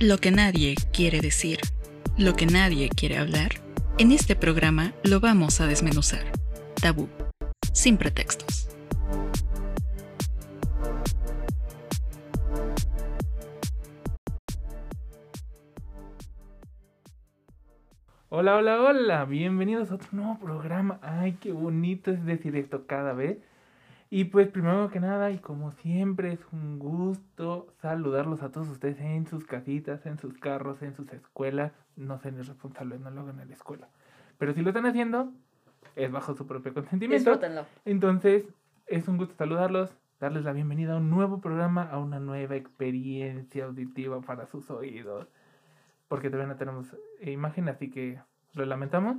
Lo que nadie quiere decir, lo que nadie quiere hablar, en este programa lo vamos a desmenuzar. Tabú, sin pretextos. Hola, hola, hola, bienvenidos a otro nuevo programa. Ay, qué bonito es decir esto cada vez. Y pues primero que nada, y como siempre, es un gusto saludarlos a todos ustedes en sus casitas, en sus carros, en sus escuelas. No sean irresponsables, no lo hagan en la escuela. Pero si lo están haciendo, es bajo su propio consentimiento. Disfrútenlo. Entonces, es un gusto saludarlos, darles la bienvenida a un nuevo programa, a una nueva experiencia auditiva para sus oídos. Porque todavía no tenemos imagen, así que lo lamentamos.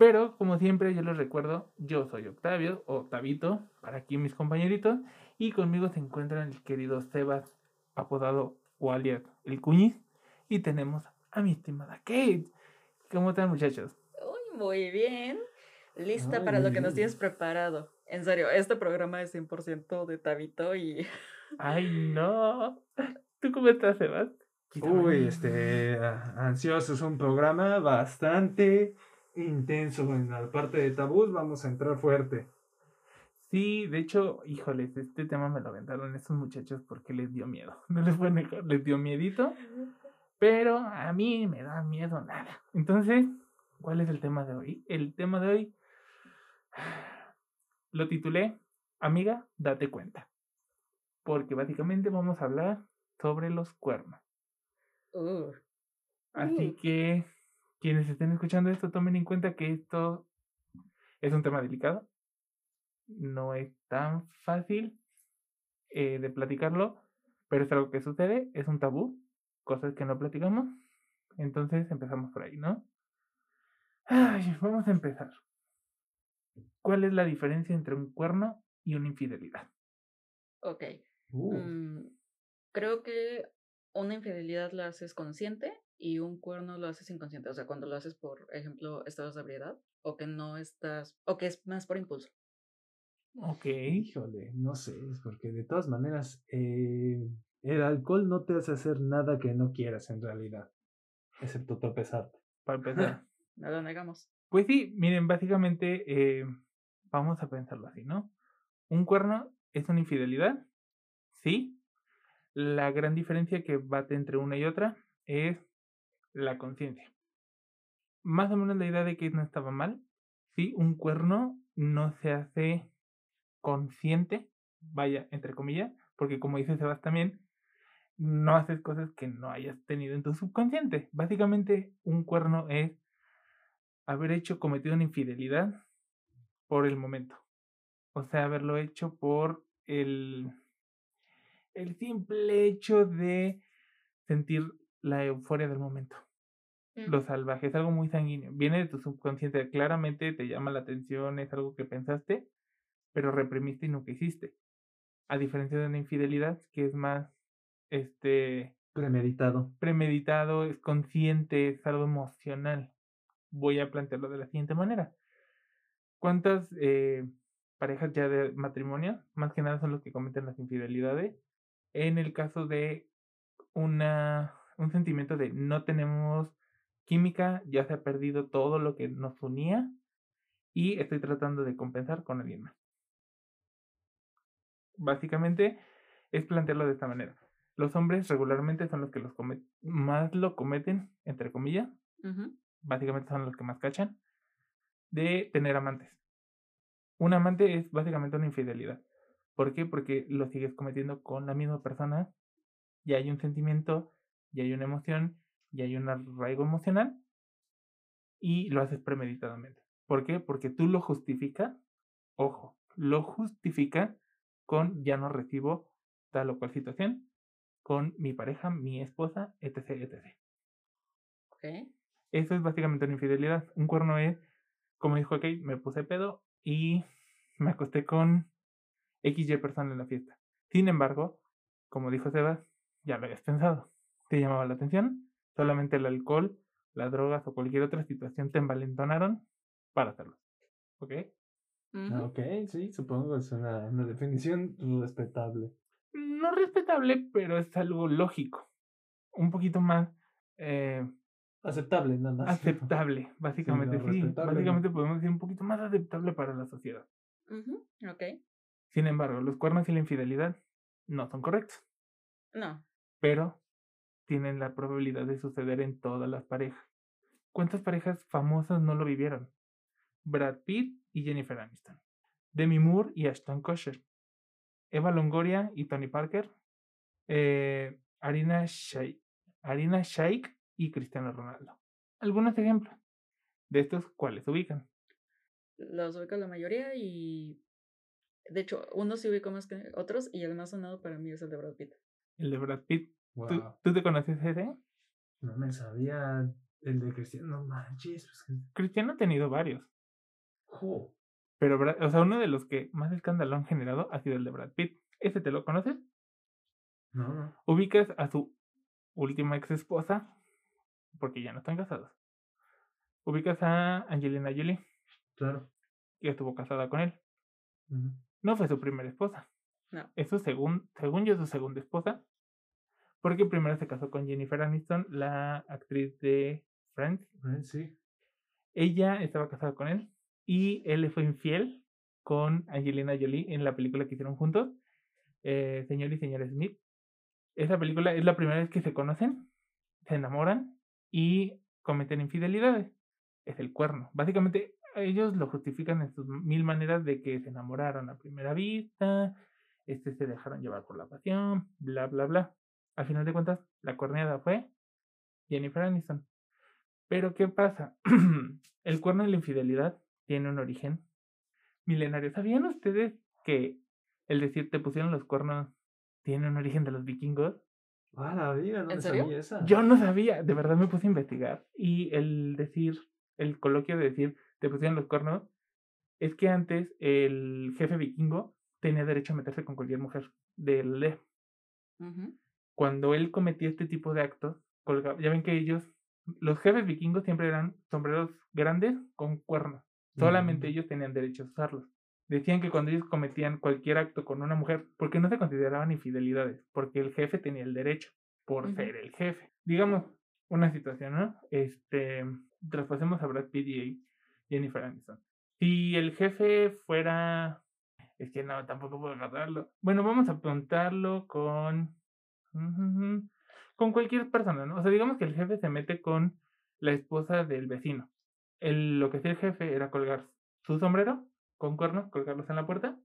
Pero, como siempre, yo les recuerdo, yo soy Octavio, o Tabito, para aquí mis compañeritos, y conmigo se encuentran el querido Sebas, apodado Walier, el Cuñiz, y tenemos a mi estimada Kate. ¿Cómo están, muchachos? Uy, muy bien. Lista para lo que nos tienes preparado. En serio, este programa es 100% de Tabito y... Ay, no. ¿Tú cómo estás, Sebas? Uy, este, ansioso es un programa bastante intenso en la parte de tabús, vamos a entrar fuerte. Sí, de hecho, híjoles, este tema me lo aventaron estos muchachos porque les dio miedo. No les voy a negar, les dio miedito, pero a mí me da miedo nada. Entonces, ¿cuál es el tema de hoy? El tema de hoy lo titulé Amiga, date cuenta. Porque básicamente vamos a hablar sobre los cuernos. Uh, Así Mm. que quienes estén escuchando esto, tomen en cuenta que esto es un tema delicado. No es tan fácil eh, de platicarlo, pero es algo que sucede, es un tabú, cosas que no platicamos. Entonces empezamos por ahí, ¿no? Ay, vamos a empezar. ¿Cuál es la diferencia entre un cuerno y una infidelidad? ok. Uh, Mm, creo que una infidelidad la haces consciente y un cuerno lo haces inconsciente. O sea, cuando lo haces, por ejemplo, estados de ebriedad o que no estás, o que es más por impulso. Ok. híjole, no sé, es porque de todas maneras, eh, el alcohol no te hace hacer nada que no quieras en realidad, excepto tropezarte. Para empezar. No lo negamos. Pues sí, miren, básicamente eh, vamos a pensarlo así, ¿no? Un cuerno es una infidelidad, sí. La gran diferencia que bate entre una y otra es la conciencia. Más o menos la idea de que no estaba mal, sí, un cuerno no se hace consciente, vaya, entre comillas, porque como dice Sebas también, no haces cosas que no hayas tenido en tu subconsciente. Básicamente, un cuerno es haber hecho, cometido una infidelidad por el momento. O sea, haberlo hecho por el, el simple hecho de sentir la euforia del momento. Lo salvaje es algo muy sanguíneo. Viene de tu subconsciente. Claramente te llama la atención, es algo que pensaste, pero reprimiste y nunca hiciste. A diferencia de una infidelidad, que es más este Premeditado. premeditado, es consciente, es algo emocional. Voy a plantearlo de la siguiente manera. ¿Cuántas eh, parejas ya de matrimonio, más que nada son los que cometen las infidelidades, en el caso de una, un sentimiento de no tenemos química, ya se ha perdido todo lo que nos unía y estoy tratando de compensar con alguien más? Básicamente es plantearlo de esta manera. Los hombres regularmente son los que los más lo cometen, entre comillas, básicamente son los que más cachan, de tener amantes. Un amante es básicamente una infidelidad. ¿Por qué? Porque lo sigues cometiendo con la misma persona, ya hay un sentimiento, ya hay una emoción, ya hay un arraigo emocional y lo haces premeditadamente. ¿Por qué? Porque tú lo justificas, ojo, lo justificas con ya no recibo tal o cual situación, con mi pareja, mi esposa, etc, etc. Ok. Eso es básicamente una infidelidad. Un cuerno es, como dijo Kate, me puse pedo y me acosté con XY persona en la fiesta. Sin embargo, como dijo Sebas, ya lo habías pensado. Te llamaba la atención. Solamente el alcohol, las drogas o cualquier otra situación te envalentonaron para hacerlo. ¿Ok? Ok, sí, supongo que es una, una definición respetable. No respetable, pero es algo lógico. Un poquito más eh, Aceptable, nada más. aceptable, básicamente, no, sí. Básicamente no. podemos decir un poquito más aceptable para la sociedad. Ujú, Ok. Sin embargo, los cuernos y la infidelidad no son correctos, No. pero tienen la probabilidad de suceder en todas las parejas. ¿Cuántas parejas famosas no lo vivieron? Brad Pitt y Jennifer Aniston, Demi Moore y Ashton Kutcher, Eva Longoria y Tony Parker, eh, Arina, Shai- Arina Shaik y Cristiano Ronaldo. Algunos ejemplos de estos cuáles ubican. Los ubico la mayoría y. De hecho, unos sí ubico más que otros y el más sonado para mí es el de Brad Pitt. El de Brad Pitt. ¿Tú, Wow. tú te conoces ese? No me sabía el de Cristiano. No manches. Pues, Cristiano ha tenido varios. Pero, o sea, uno de los que más escándalo han generado ha sido el de Brad Pitt. ¿Ese te lo conoces? No, no. Ubicas a su última ex esposa, porque ya no están casados. Ubicas a Angelina Jolie, Claro. que estuvo casada con él. No fue su primera esposa. No. Es su segun- según yo, su segunda esposa. Porque primero se casó con Jennifer Aniston, la actriz de Friends. Eh, Sí. Ella estaba casada con él y él le fue infiel con Angelina Jolie en la película que hicieron juntos, eh, Señor y Señora Smith. Esa película es la primera vez que se conocen, se enamoran y cometen infidelidades. Es el cuerno. Básicamente ellos lo justifican en sus mil maneras de que se enamoraron a primera vista, este se dejaron llevar por la pasión, bla bla bla. Al final de cuentas, la cuerneada fue Jennifer Aniston. Pero ¿qué pasa? el cuerno y la infidelidad tiene un origen milenario. ¿Sabían ustedes que el decir te pusieron los cuernos tiene un origen de los vikingos? Ah, la vida, no ¿En serio? sabía esa. Yo no sabía, de verdad me puse a investigar. Y el decir, el coloquio de decir te pusieron los cuernos, es que antes el jefe vikingo tenía derecho a meterse con cualquier mujer del aldea. Ujú. Cuando él cometía este tipo de actos, colgaba, ya ven que ellos, los jefes vikingos siempre eran sombreros grandes con cuernos. Solamente Mm. ellos tenían derecho a usarlos. Decían que cuando ellos cometían cualquier acto con una mujer, porque no se consideraban infidelidades, porque el jefe tenía el derecho por ser el jefe. Digamos, una situación, ¿no? Este, traspasemos a Brad Pitt y Jennifer Aniston. Si el jefe fuera, es que no, tampoco puedo agarrarlo. Bueno, vamos a apuntarlo con, con cualquier persona, ¿no? O sea, digamos que el jefe se mete con la esposa del vecino. El, lo que hacía el jefe era colgar su sombrero con cuernos, colgarlos en la puerta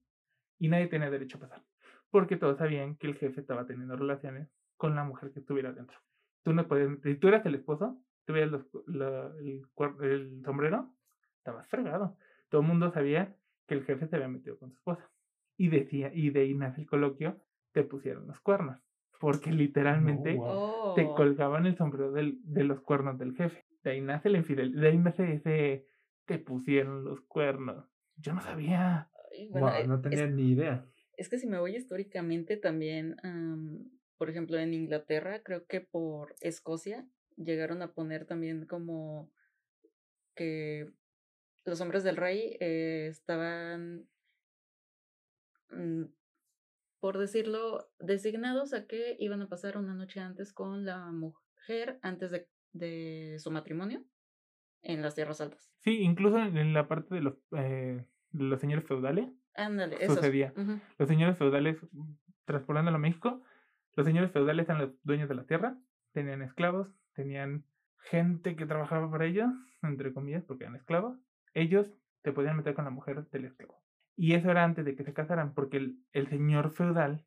y nadie tenía derecho a pasar. Porque todos sabían que el jefe estaba teniendo relaciones con la mujer que estuviera dentro. Tú no podías, si tú eras el esposo, tuvieras el, el sombrero, estabas fregado. Todo el mundo sabía que el jefe se había metido con su esposa. Y decía, y de ahí nace el coloquio, te pusieron los cuernos. Porque literalmente wow. te Oh. colgaban el sombrero del, de los cuernos del jefe. De ahí nace la infidelidad, de ahí nace ese, te pusieron los cuernos. Yo no sabía. Ay, bueno, Guau, eh, no es- tenía ni idea. Es que si me voy históricamente también, am, por ejemplo, en Inglaterra, creo que por Escocia llegaron a poner también como que los hombres del rey eh, estaban, mm, por decirlo, designados a que iban a pasar una noche antes con la mujer antes de, de su matrimonio en las tierras altas. Sí, incluso en la parte de los, eh, los señores feudales, Ándale, eso. Sucedía. los señores feudales, mm, traspolándolo a México, los señores feudales eran los dueños de la tierra, tenían esclavos, tenían gente que trabajaba para ellos, entre comillas, porque eran esclavos. Ellos te podían meter con la mujer del esclavo. Y eso era antes de que se casaran, porque el, el señor feudal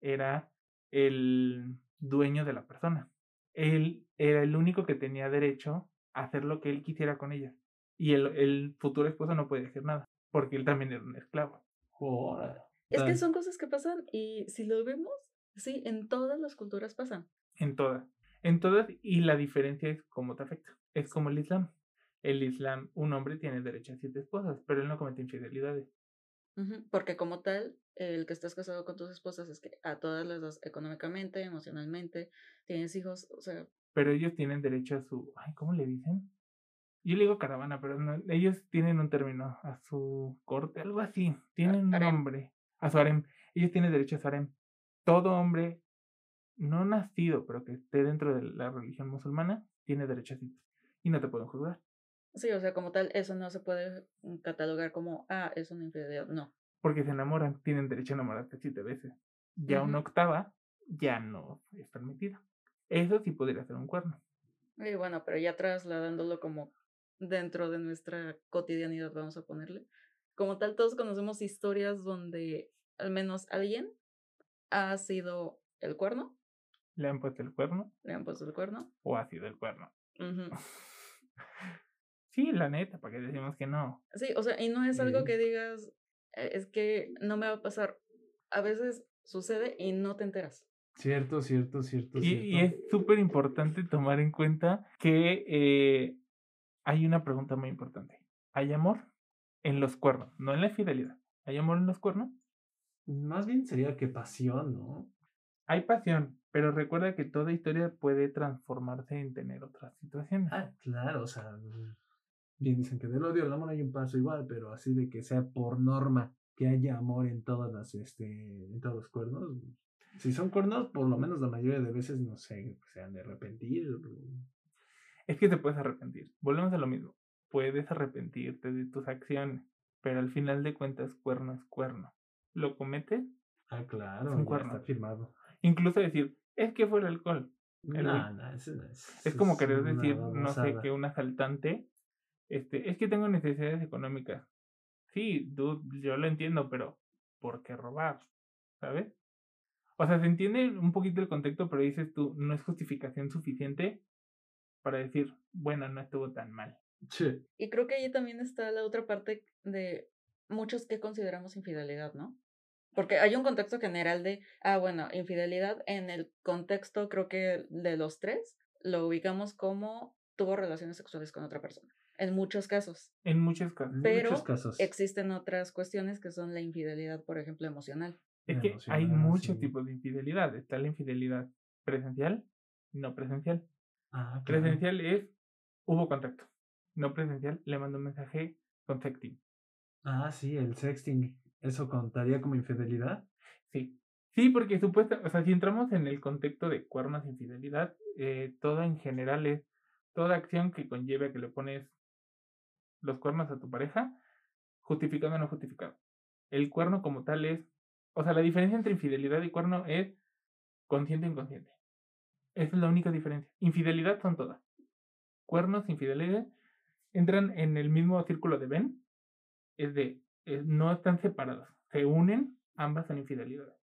era el dueño de la persona. Él era el único que tenía derecho a hacer lo que él quisiera con ella. Y el, el futuro esposo no podía decir nada, porque él también era un esclavo. Es que son cosas que pasan y si lo vemos, sí, en todas las culturas pasan. En todas. En todas, y la diferencia es cómo te afecta. Es como el Islam. El Islam, un hombre tiene derecho a siete esposas, pero él no comete infidelidades. Porque como tal, el que estás casado con tus esposas es que a todas las dos, económicamente, emocionalmente, tienes hijos, o sea, Pero ellos tienen derecho a su. Ay, ¿cómo le dicen? Yo le digo caravana, pero no, ellos tienen un término, a su corte, algo así. Tienen un nombre. A su harem. Ellos tienen derecho a su harem. Todo hombre no nacido, pero que esté dentro de la religión musulmana, tiene derecho a citas y no te pueden juzgar. Sí, o sea, como tal, eso no se puede mm, catalogar como, ah, es una infidelidad. No. Porque se enamoran, tienen derecho a enamorarse siete veces. Ya una octava ya no es permitida. Eso sí podría ser un cuerno. Y bueno, pero ya trasladándolo como dentro de nuestra cotidianidad, vamos a ponerle. Como tal, todos conocemos historias donde al menos alguien ha sido el cuerno, Le han puesto el cuerno le han puesto el cuerno. o ha sido el cuerno. Ujú. Sí, la neta, para que decimos que no. Sí, o sea, y no es algo que digas, "Eh, es que no me va a pasar. A veces sucede y no te enteras. Cierto, cierto, cierto, Y, es súper importante tomar en cuenta que eh, hay una pregunta muy importante. ¿Hay amor en los cuernos? No en la fidelidad. ¿Hay amor en los cuernos? Más bien sería que pasión, ¿no? Hay pasión, pero recuerda que toda historia puede transformarse en tener otras situaciones. Ah, claro, o sea, bien dicen que del odio al amor hay un paso igual, pero así de que sea por norma que haya amor en todas las, este, en todos los cuernos. Si son cuernos, por lo menos la mayoría de veces, no sé, se han de arrepentir. Es que te puedes arrepentir. Volvemos a lo mismo. Puedes arrepentirte de tus acciones, pero al final de cuentas, cuerno es cuerno. Lo cometes, Ah, claro, Es un cuerno. está firmado. incluso decir, es que fue el alcohol. No, no, ese no es. Es como querer decir, no sé, que un asaltante, este, es que tengo necesidades económicas. Sí, dude, yo lo entiendo, pero ¿por qué robar? ¿Sabes? O sea, se entiende un poquito el contexto, pero dices tú, no es justificación suficiente para decir, bueno, no estuvo tan mal. Sí. Y creo que ahí también está la otra parte de muchos que consideramos infidelidad, ¿no? Porque hay un contexto general de, ah, bueno, infidelidad en el contexto, creo que de los tres, lo ubicamos como tuvo relaciones sexuales con otra persona. En muchos casos. En muchos casos. Pero muchos casos. Existen otras cuestiones que son la infidelidad, por ejemplo, emocional. Es que hay muchos sí. tipos de infidelidad. Está la infidelidad presencial, no presencial. Ah, claro. Presencial es, hubo contacto. No presencial, le mando un mensaje con sexting. Ah, sí, el sexting. ¿Eso contaría como infidelidad? Sí. Sí, porque supuesta, o sea, si entramos en el contexto de cuernos e infidelidad, eh, toda en general es toda acción que conlleve a que le pones los cuernos a tu pareja, justificado o no justificado. El cuerno como tal es, o sea, la diferencia entre infidelidad y cuerno es consciente e inconsciente. Esa es la única diferencia. Infidelidad son todas. Cuernos, infidelidad, entran en el mismo círculo de Ben. Es de, es- no están separados. Se unen, ambas son infidelidades.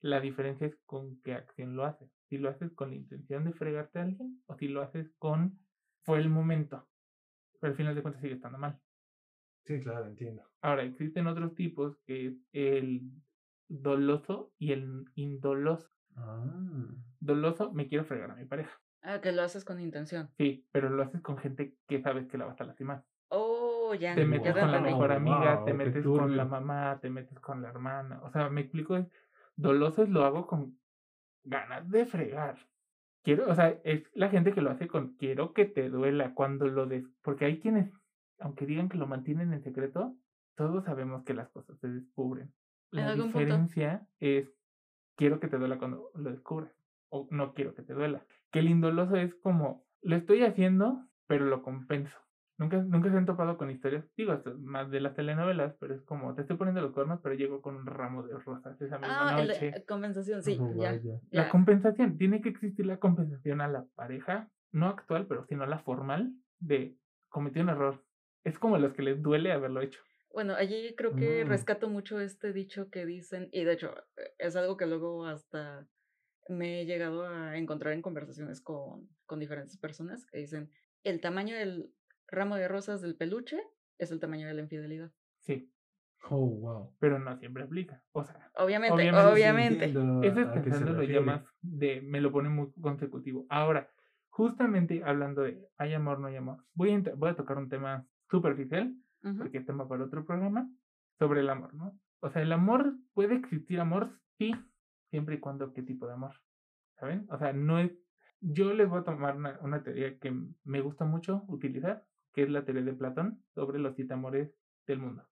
La diferencia es con qué acción lo haces. Si lo haces con la intención de fregarte a alguien o si lo haces con fue el momento. Pero al final de cuentas sigue estando mal. Sí, claro, entiendo. Ahora, existen otros tipos que es el doloso y el indoloso. Ah, Doloso, me quiero fregar a mi pareja. Ah, que lo haces con intención. Sí, pero lo haces con gente que sabes que la vas a lastimar. Oh, ya. Te metes te con la mejor amiga, Wow, te metes con la mamá, te metes con la hermana. O sea, me explico, doloso es lo hago con ganas de fregar. Quiero, o sea, es la gente que lo hace con quiero que te duela cuando lo des, porque hay quienes, aunque digan que lo mantienen en secreto, todos sabemos que las cosas se descubren. En La punto. diferencia es quiero que te duela cuando lo descubres o no quiero que te duela. Que el indoloso es como lo estoy haciendo, pero lo compenso. Nunca, nunca se han topado con historias, digo, es más de las telenovelas, pero es como te estoy poniendo los cuernos, pero llego con un ramo de rosas esa misma Ah, el de- noche. compensación, sí, oh, ya. La compensación, tiene que existir la compensación a la pareja, no actual, pero sino la formal, de cometió un error. Es como a los que les duele haberlo hecho. Bueno, allí creo que Mm. rescato mucho este dicho que dicen, y de hecho eh, es algo que luego hasta me he llegado a encontrar en conversaciones con, con diferentes personas que dicen, el tamaño del ramo de rosas del peluche es el tamaño de la infidelidad. Sí, Oh, wow. pero no siempre aplica. O sea, Obviamente, Obviamente, obviamente. es a qué se pensando lo refiere. llamas de me lo pone muy consecutivo. Ahora, justamente hablando de hay amor, no hay amor, voy a, voy a tocar un tema superficial, porque es tema para otro programa, sobre el amor, ¿no? O sea, el amor, puede existir amor, sí, siempre y cuando qué tipo de amor, ¿saben? O sea, no es, yo les voy a tomar una, una teoría que me gusta mucho utilizar, que es la teoría de Platón sobre los siete amores del mundo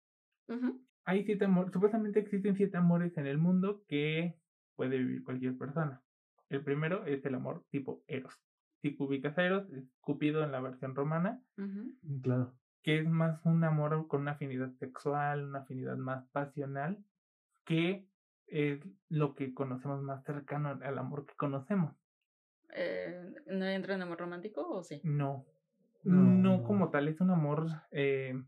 hay siete amores, supuestamente existen siete amores en el mundo que puede vivir cualquier persona. El primero es el amor tipo Eros. Si ubicas a Eros, es Cupido en la versión romana, Claro. que es más un amor con una afinidad sexual, una afinidad más pasional, que es lo que conocemos más cercano al amor que conocemos. Eh, ¿No entra en amor romántico o sí? No, No, como tal, es un amor eh,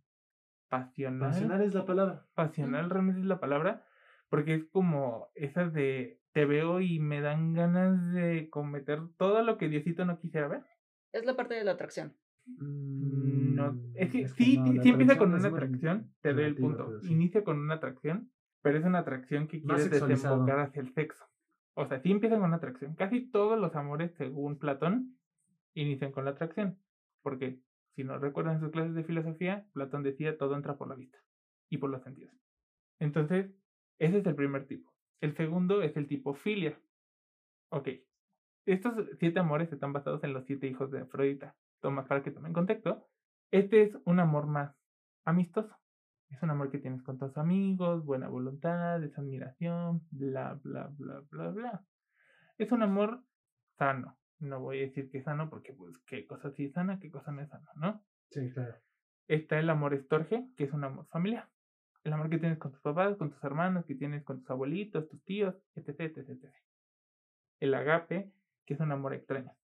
pasional. Pasional es la palabra. Pasional realmente es la palabra, porque es como esas de te veo y me dan ganas de cometer todo lo que Diosito no quisiera ver. Es la parte de la atracción. Mm, No, es que es sí, no, sí empieza con atracción una atracción, te doy el punto. sí. Inicia con una atracción, pero es una atracción que quieres sexualizado. desembocar hacia el sexo. O sea, sí empieza con una atracción. Casi todos los amores, según Platón, inician con la atracción. Porque, si no recuerdan sus clases de filosofía, Platón decía todo entra por la vista y por los sentidos. Entonces, ese es el primer tipo. El segundo es el tipo filia. Ok. Estos siete amores están basados en los siete hijos de Afrodita. Toma para que tomen contexto. Este es un amor más amistoso. Es un amor que tienes con tus amigos, buena voluntad, es admiración, bla, bla, bla, bla, bla. Es un amor sano. No voy a decir que es sano porque, pues, qué cosa sí es sana, qué cosa no es sana, ¿no? Sí, claro. Está el amor estorge, que es un amor familiar. El amor que tienes con tus papás, con tus hermanos, que tienes con tus abuelitos, tus tíos, etc, etc, etc. El agape, que es un amor extraño.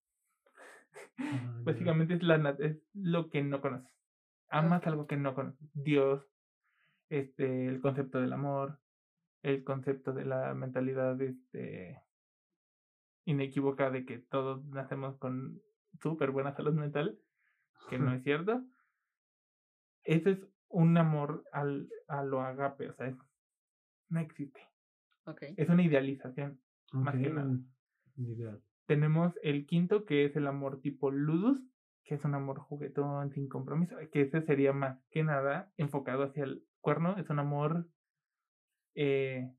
Ah. Básicamente es, la, es lo que no conoces. Amas algo que no conoces. Dios, este, el concepto del amor, el concepto de la mentalidad este, inequívoca de que todos nacemos con súper buena salud mental, que no es cierto. Ese es un amor al, a lo agape, o sea, es- no existe. Es una idealización. más que nada. Tenemos el quinto, que es el amor tipo ludus, que es un amor juguetón, sin compromiso, que ese sería más que nada enfocado hacia el cuerno, es un amor eh,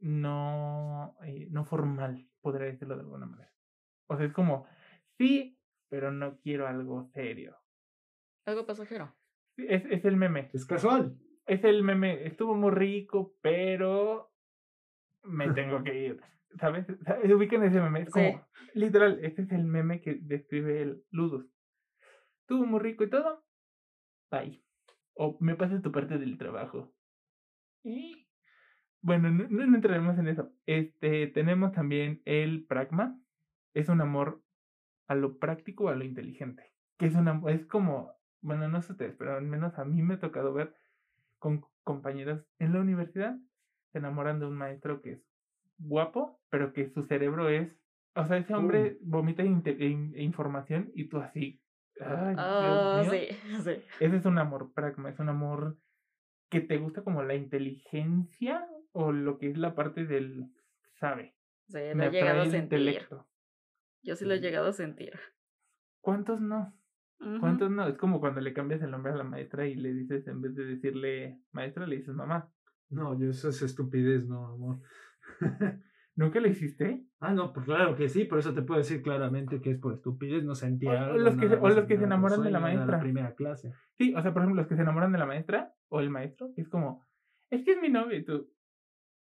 no, eh, no formal, podría decirlo de alguna manera. O sea, es como, sí, pero no quiero algo serio. Algo pasajero. Es, es el meme, Es casual. es el meme, estuvo muy rico, pero me tengo que ir. ¿Sabes? ¿Sabes? Ubican ese meme, es como, Sí. literal, este es el meme que describe el Ludus. Estuvo muy rico y todo, bye. O me pasas tu parte del trabajo. Y bueno, no, no entraremos en eso. Este, tenemos también el pragma, es un amor a lo práctico, a lo inteligente. Que es una, es como, bueno, no sé ustedes, pero al menos a mí me ha tocado ver con compañeros en la universidad se enamoran de un maestro que es guapo, pero que su cerebro es, o sea, ese hombre vomita in- información y tú así, ay, Oh, sí, sí. Ese es un amor pragma, es un amor que te gusta como la inteligencia o lo que es la parte del sabe. Sí, lo Me he llegado a sentir. intelecto. Yo sí lo he llegado a sentir. ¿Cuántos no? ¿Cuántos no? Es como cuando le cambias el nombre a la maestra y le dices, en vez de decirle maestra, le dices mamá. No, yo eso es estupidez, no, amor. ¿Nunca lo hiciste? ah, no, pues claro que sí, por eso te puedo decir claramente que es por estupidez, no sentía O- o algo. los que se- o los que se enamoran de la maestra. primera clase. Sí, o sea, por ejemplo, los que se enamoran de la maestra o el maestro, es como, es que es mi novio y tú.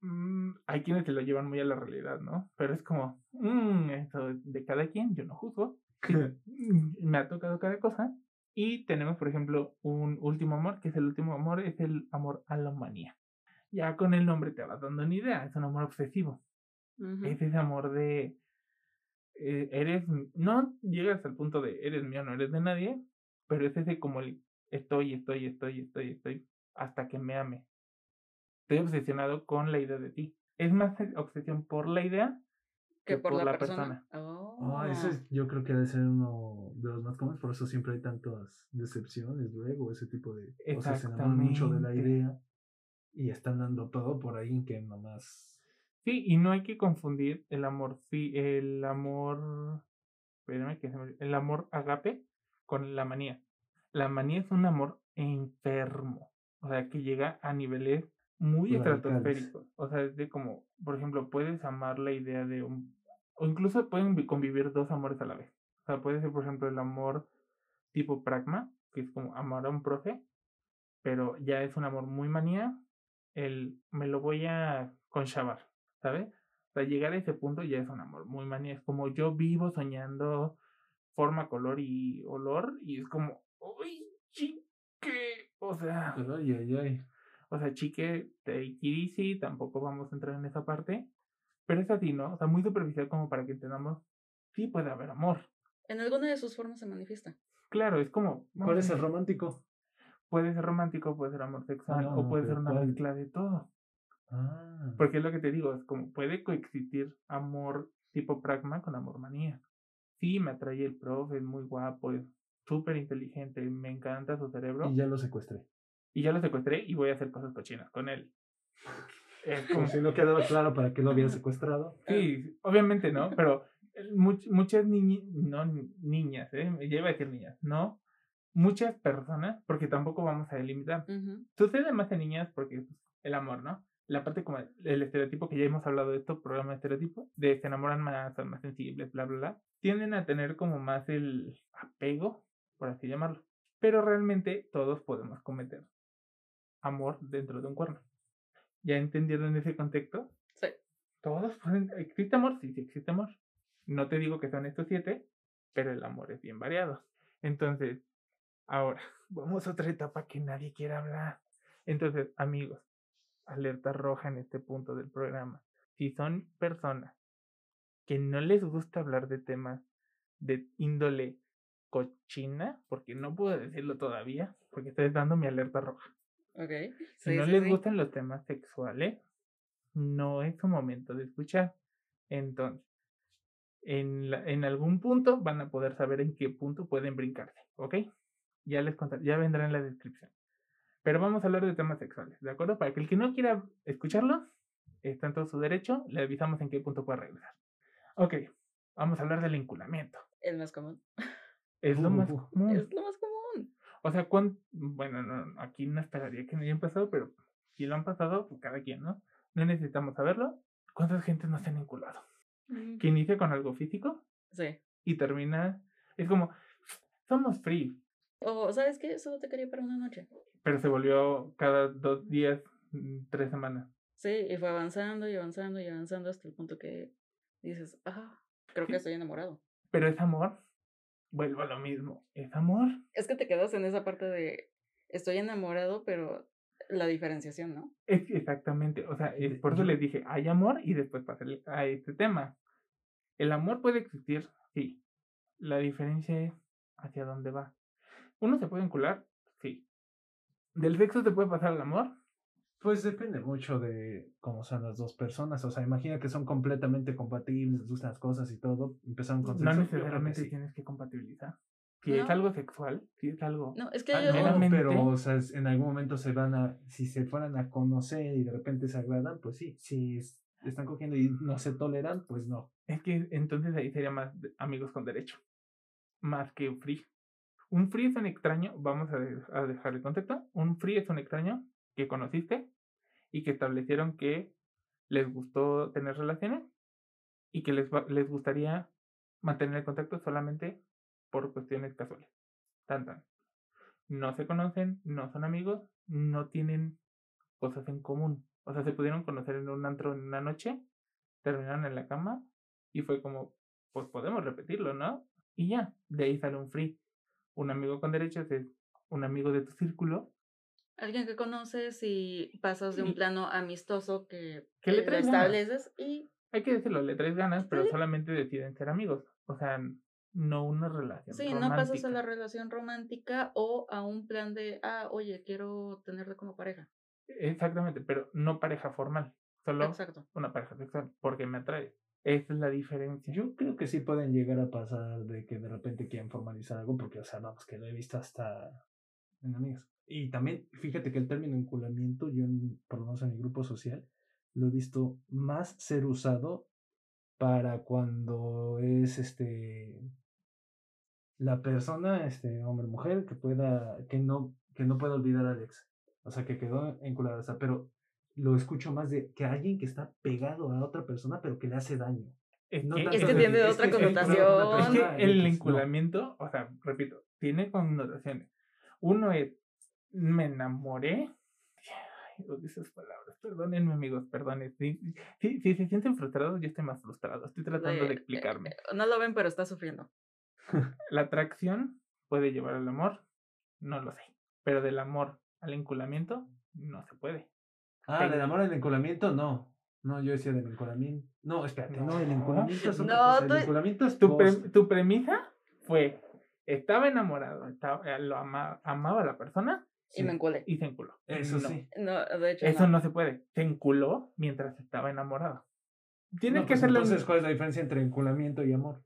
Mm, hay quienes se lo llevan muy a la realidad, ¿no? Pero es como, mm, eso es de cada quien, yo no juzgo. Mm, me ha tocado cada cosa. Y tenemos, por ejemplo, un último amor, que es el último amor, es el amor a la humanía. Ya con el nombre te vas dando una idea, es un amor obsesivo. Es ese amor de. eh, eres. No llegas al punto de eres mío, no eres de nadie. Pero es ese como el estoy, estoy, estoy, estoy, estoy. Hasta que me ame. Estoy obsesionado con la idea de ti. Es más obsesión por la idea que por, la, persona. Oh. Ah, ese es- yo creo que debe ser uno de los más comunes, por eso siempre hay tantas decepciones luego, ese tipo de cosas se enamoran mucho de la idea y están dando todo por ahí que nomás Sí, y no hay que confundir el amor, sí, el amor, espérame que se me olvidó, el amor agape con la manía. La manía es un amor enfermo, o sea, que llega a niveles muy Radicales. estratosféricos. O sea, es de como, por ejemplo, puedes amar la idea de un, o incluso pueden vi- convivir dos amores a la vez. O sea, puede ser, por ejemplo, el amor tipo pragma, que es como amar a un profe, pero ya es un amor muy manía, el me lo voy a conchavar, ¿sabes? O sea, llegar a ese punto ya es un amor muy manía. Es como yo vivo soñando forma, color y olor. Y es como, uy, chique. O sea, Ay, ay, ay. O sea, chique, take it easy, tampoco vamos a entrar en esa parte. Pero es así, ¿no? O sea, muy superficial como para que entendamos. Sí puede haber amor. En alguna de sus formas se manifiesta. Claro, es como. ¿Cuál vamos es a el ver, romántico? Puede ser romántico, puede ser amor sexual, no, o puede ser una ¿cuál? mezcla de todo. Ah. Porque es lo que te digo, es como puede coexistir amor tipo pragma con amor manía. Sí, me atrae el profe, es muy guapo, es súper inteligente, me encanta su cerebro. Y ya lo secuestré. Y ya lo secuestré y voy a hacer cosas cochinas con él. Es como, Como si no quedaba claro para qué lo había secuestrado. sí, obviamente no, pero much- muchas niñas, no ni- niñas, ¿eh? ya iba a decir niñas, no, muchas personas, porque tampoco vamos a delimitar. Ujú. Sucede más en niñas porque pues, el amor, ¿no? La parte como el, el estereotipo, que ya hemos hablado de esto, programa de estereotipo, de se enamoran más, son más sensibles, bla, bla, bla, tienden a tener como más el apego, por así llamarlo. Pero realmente todos podemos cometer amor dentro de un cuerno. ¿Ya entendieron ese contexto? Sí. Todos pueden. ¿Existe amor? Sí, sí existe amor. No te digo que son estos siete, pero el amor es bien variado. Entonces, ahora, vamos a otra etapa que nadie quiere hablar. Entonces, amigos, alerta roja en este punto del programa. Si son personas que no les gusta hablar de temas de índole cochina, porque no puedo decirlo todavía, porque estoy dando mi alerta roja. Ok. Si Sí, no sí, les sí. gustan los temas sexuales, no es su momento de escuchar. Entonces, en, la- en algún punto van a poder saber en qué punto pueden brincarse, ¿ok? Ya les contaré, ya vendrá en la descripción. Pero vamos a hablar de temas sexuales, ¿de acuerdo? Para que el que no quiera escucharlo, está en todo su derecho, le avisamos en qué punto puede regresar. Ok, vamos a hablar del enculamiento. El más común. Es lo más Uh, común. Es lo más común. O sea, cuán- bueno, no, no, aquí no esperaría que me hayan pasado, pero si lo han pasado, pues cada quien, ¿no? No necesitamos saberlo. ¿Cuántas gentes no se han enculado? Mm. Que inicia con algo físico Sí. y termina. Es como, somos free, O, ¿sabes qué? Solo te quería para una noche. pero se volvió cada dos días, mm, tres semanas. Sí, y fue avanzando y avanzando y avanzando hasta el punto que dices, ah, creo que estoy enamorado. Pero es amor. Vuelvo a lo mismo. Es amor. Es que te quedas en esa parte de estoy enamorado, pero la diferenciación, ¿no? Es exactamente. O sea, es por eso les dije, hay amor y después pasé a este tema. El amor puede existir, sí. La diferencia es hacia dónde va. ¿Uno se puede encular? Sí. ¿Del sexo se puede pasar al amor? Pues depende mucho de cómo son las dos personas. O sea, imagina que son completamente compatibles, las cosas y todo. Empezaron con No sexo, necesariamente sí. tienes que compatibilizar. Si es No. algo sexual, si es algo... No, es que Ah, yo... no, pero o sea, es- en algún momento se van a, si se fueran a conocer y de repente se agradan, pues sí. Si es- están cogiendo y no se toleran, pues no. Es que entonces ahí sería más amigos con derecho. Más que un free. Un free es un extraño, vamos a, de- a dejar el contexto. Un free es un extraño que conociste y que establecieron que les gustó tener relaciones y que les, les gustaría mantener el contacto solamente por cuestiones casuales. Tan, tan. No se conocen, no son amigos, no tienen cosas en común. O sea, se pudieron conocer en un antro en una noche, terminaron en la cama y fue como, pues podemos repetirlo, ¿no? Y ya, de ahí sale un free. Un amigo con derechos es un amigo de tu círculo Alguien que conoces y pasas de Y- un plano amistoso que, Que le lo traes ganas. estableces y hay que decirlo, le traes ganas, pero Sí. solamente deciden ser amigos. O sea, no una relación. sí, no pasas a la relación romántica o a un plan de, ah, oye, quiero tenerla como pareja. Exactamente, pero no pareja formal, solo Exacto. una pareja sexual, porque me atrae. Esa es la diferencia. Yo creo que sí pueden llegar a pasar de que de repente quieran formalizar algo, porque, o sea, vamos, que lo he visto hasta en amigos. Y también, fíjate que el término enculamiento, yo, en- por lo menos en mi grupo social, lo he visto más ser usado para cuando es este la persona, este hombre mujer, que pueda, que no, que no pueda olvidar a Alex. O sea, que quedó enculada. O sea, pero lo escucho más de que alguien que está pegado a otra persona, pero que le hace daño. Es No que, Es tiene es otra que connotación. Es que el enculamiento, o sea, repito, tiene connotaciones. Uno es, me enamoré, odio esas palabras. Perdónenme, amigos, perdonen. Si, si, si se sienten frustrados, yo estoy más frustrado. Estoy tratando de De- explicarme. eh, No lo ven, pero está sufriendo. La atracción puede llevar al amor, no lo sé. Pero del amor al enculamiento, no se puede. Ah, del amor al enculamiento, no. No, yo decía del enculamiento. No, espérate, no, el No. enculamiento es No, tú- El enculamiento es Tu, pre- tu premisa fue, estaba enamorado, estaba, eh, lo ama- amaba a la persona Y me enculé. y se enculó. Eso No, sí. No, de hecho, Eso no. no se puede. Se enculó mientras estaba enamorado. Tienes No, que pues hacerle entonces, ¿cuál es la diferencia entre enculamiento y amor?